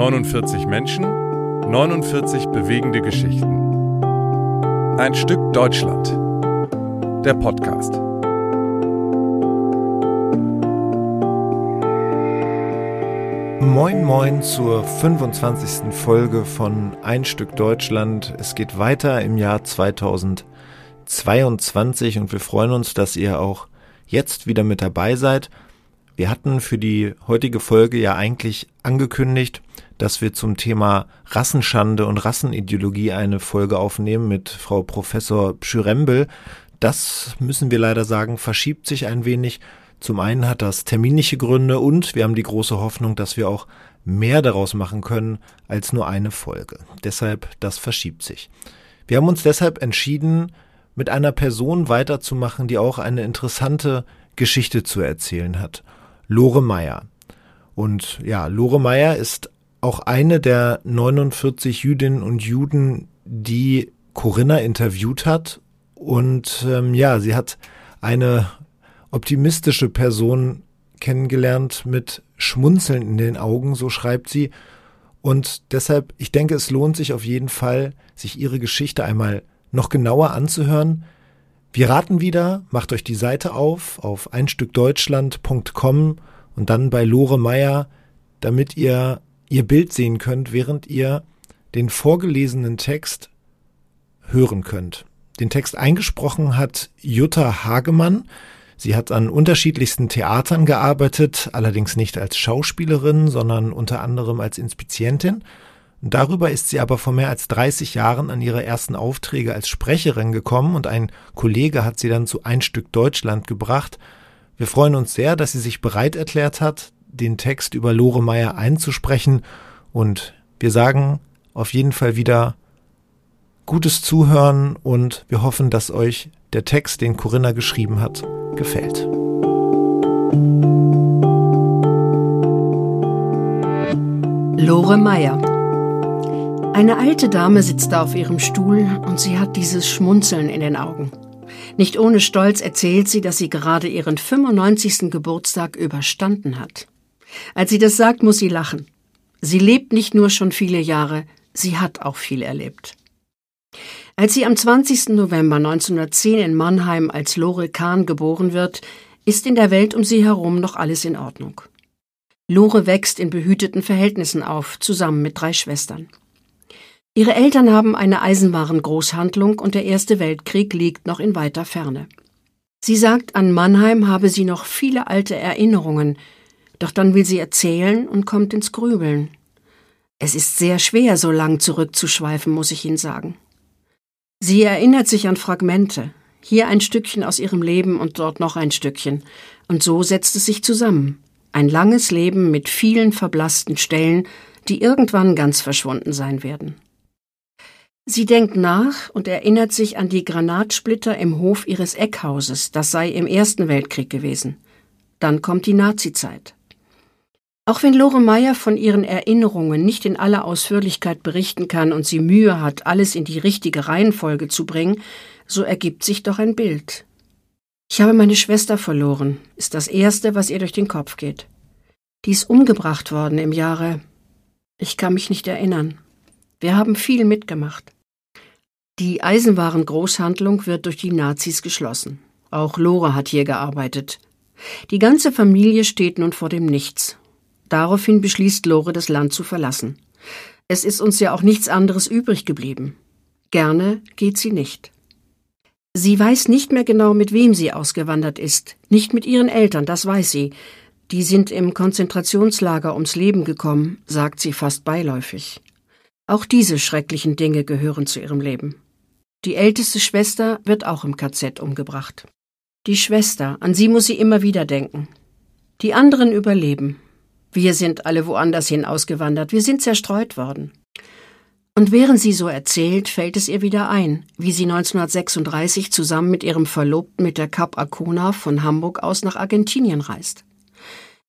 49 Menschen, 49 bewegende Geschichten. Ein Stück Deutschland. Der Podcast. Moin moin zur 25. Folge von Ein Stück Deutschland. Es geht weiter im Jahr 2022 und wir freuen uns, dass ihr auch jetzt wieder mit dabei seid. Wir hatten für die heutige Folge ja eigentlich angekündigt, dass wir zum Thema Rassenschande und Rassenideologie eine Folge aufnehmen mit Frau Professor Schürembel. Das müssen wir leider sagen, verschiebt sich ein wenig. Zum einen hat das terminliche Gründe und wir haben die große Hoffnung, dass wir auch mehr daraus machen können als nur eine Folge. Deshalb, das verschiebt sich. Wir haben uns deshalb entschieden, mit einer Person weiterzumachen, die auch eine interessante Geschichte zu erzählen hat. Lore Meyer. Und ja, Lore Meyer ist auch eine der 49 Jüdinnen und Juden, die Corinna interviewt hat. Und ähm, ja, sie hat eine optimistische Person kennengelernt mit Schmunzeln in den Augen, so schreibt sie. Und deshalb, ich denke, es lohnt sich auf jeden Fall, sich ihre Geschichte einmal noch genauer anzuhören, wir raten wieder, macht euch die Seite auf auf einstückdeutschland.com und dann bei Lore Meyer, damit ihr ihr Bild sehen könnt, während ihr den vorgelesenen Text hören könnt. Den Text eingesprochen hat Jutta Hagemann. Sie hat an unterschiedlichsten Theatern gearbeitet, allerdings nicht als Schauspielerin, sondern unter anderem als Inspizientin. Darüber ist sie aber vor mehr als 30 Jahren an ihre ersten Aufträge als Sprecherin gekommen und ein Kollege hat sie dann zu Ein Stück Deutschland gebracht. Wir freuen uns sehr, dass sie sich bereit erklärt hat, den Text über Lore Meyer einzusprechen und wir sagen auf jeden Fall wieder gutes Zuhören und wir hoffen, dass euch der Text, den Corinna geschrieben hat, gefällt. Lore Meyer eine alte Dame sitzt da auf ihrem Stuhl und sie hat dieses Schmunzeln in den Augen. Nicht ohne Stolz erzählt sie, dass sie gerade ihren 95. Geburtstag überstanden hat. Als sie das sagt, muss sie lachen. Sie lebt nicht nur schon viele Jahre, sie hat auch viel erlebt. Als sie am 20. November 1910 in Mannheim als Lore Kahn geboren wird, ist in der Welt um sie herum noch alles in Ordnung. Lore wächst in behüteten Verhältnissen auf, zusammen mit drei Schwestern. Ihre Eltern haben eine Eisenwarengroßhandlung und der Erste Weltkrieg liegt noch in weiter Ferne. Sie sagt, an Mannheim habe sie noch viele alte Erinnerungen, doch dann will sie erzählen und kommt ins Grübeln. Es ist sehr schwer, so lang zurückzuschweifen, muss ich Ihnen sagen. Sie erinnert sich an Fragmente, hier ein Stückchen aus ihrem Leben und dort noch ein Stückchen, und so setzt es sich zusammen. Ein langes Leben mit vielen verblassten Stellen, die irgendwann ganz verschwunden sein werden. Sie denkt nach und erinnert sich an die Granatsplitter im Hof ihres Eckhauses, das sei im Ersten Weltkrieg gewesen. Dann kommt die Nazizeit. Auch wenn Lore Meyer von ihren Erinnerungen nicht in aller Ausführlichkeit berichten kann und sie Mühe hat, alles in die richtige Reihenfolge zu bringen, so ergibt sich doch ein Bild. Ich habe meine Schwester verloren, ist das Erste, was ihr durch den Kopf geht. Die ist umgebracht worden im Jahre. Ich kann mich nicht erinnern. Wir haben viel mitgemacht. Die Eisenwarengroßhandlung wird durch die Nazis geschlossen. Auch Lore hat hier gearbeitet. Die ganze Familie steht nun vor dem Nichts. Daraufhin beschließt Lore, das Land zu verlassen. Es ist uns ja auch nichts anderes übrig geblieben. Gerne geht sie nicht. Sie weiß nicht mehr genau, mit wem sie ausgewandert ist. Nicht mit ihren Eltern, das weiß sie. Die sind im Konzentrationslager ums Leben gekommen, sagt sie fast beiläufig. Auch diese schrecklichen Dinge gehören zu ihrem Leben. Die älteste Schwester wird auch im KZ umgebracht. Die Schwester, an sie muss sie immer wieder denken. Die anderen überleben. Wir sind alle woanders hin ausgewandert, wir sind zerstreut worden. Und während sie so erzählt, fällt es ihr wieder ein, wie sie 1936 zusammen mit ihrem Verlobten mit der Cap Arcona von Hamburg aus nach Argentinien reist.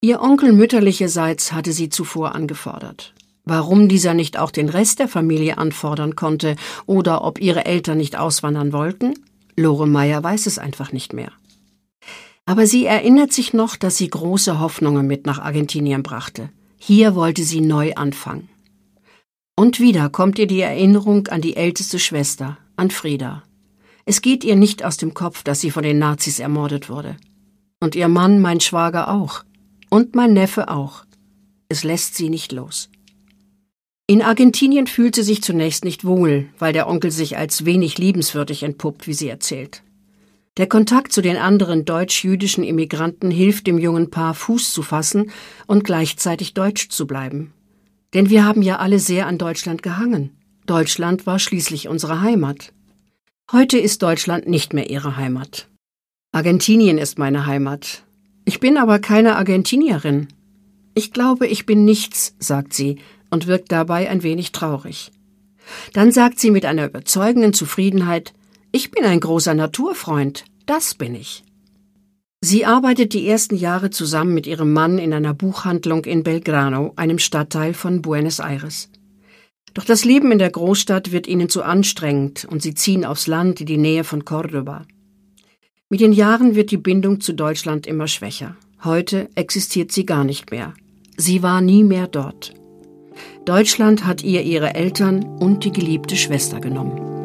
Ihr Onkel mütterlicherseits hatte sie zuvor angefordert. Warum dieser nicht auch den Rest der Familie anfordern konnte oder ob ihre Eltern nicht auswandern wollten? Lore Meyer weiß es einfach nicht mehr. Aber sie erinnert sich noch, dass sie große Hoffnungen mit nach Argentinien brachte. Hier wollte sie neu anfangen. Und wieder kommt ihr die Erinnerung an die älteste Schwester, an Frieda. Es geht ihr nicht aus dem Kopf, dass sie von den Nazis ermordet wurde. Und ihr Mann, mein Schwager auch. Und mein Neffe auch. Es lässt sie nicht los. In Argentinien fühlt sie sich zunächst nicht wohl, weil der Onkel sich als wenig liebenswürdig entpuppt, wie sie erzählt. Der Kontakt zu den anderen deutsch-jüdischen Immigranten hilft dem jungen Paar Fuß zu fassen und gleichzeitig deutsch zu bleiben. Denn wir haben ja alle sehr an Deutschland gehangen. Deutschland war schließlich unsere Heimat. Heute ist Deutschland nicht mehr ihre Heimat. Argentinien ist meine Heimat. Ich bin aber keine Argentinierin. Ich glaube, ich bin nichts, sagt sie und wirkt dabei ein wenig traurig. Dann sagt sie mit einer überzeugenden Zufriedenheit, ich bin ein großer Naturfreund, das bin ich. Sie arbeitet die ersten Jahre zusammen mit ihrem Mann in einer Buchhandlung in Belgrano, einem Stadtteil von Buenos Aires. Doch das Leben in der Großstadt wird ihnen zu anstrengend und sie ziehen aufs Land in die Nähe von Cordoba. Mit den Jahren wird die Bindung zu Deutschland immer schwächer. Heute existiert sie gar nicht mehr. Sie war nie mehr dort. Deutschland hat ihr ihre Eltern und die geliebte Schwester genommen.